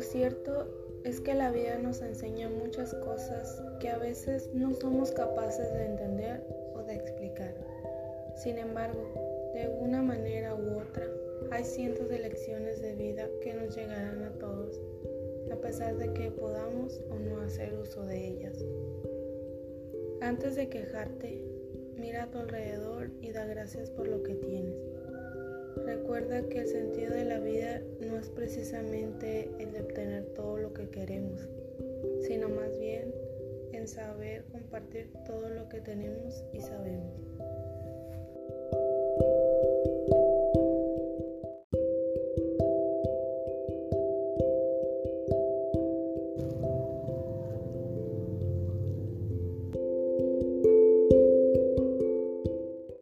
cierto es que la vida nos enseña muchas cosas que a veces no somos capaces de entender o de explicar. Sin embargo, de una manera u otra, hay cientos de lecciones de vida que nos llegarán a todos, a pesar de que podamos o no hacer uso de ellas. Antes de quejarte, mira a tu alrededor y da gracias por lo que tienes. Recuerda que el sentido de la vida precisamente el de obtener todo lo que queremos, sino más bien en saber compartir todo lo que tenemos y sabemos.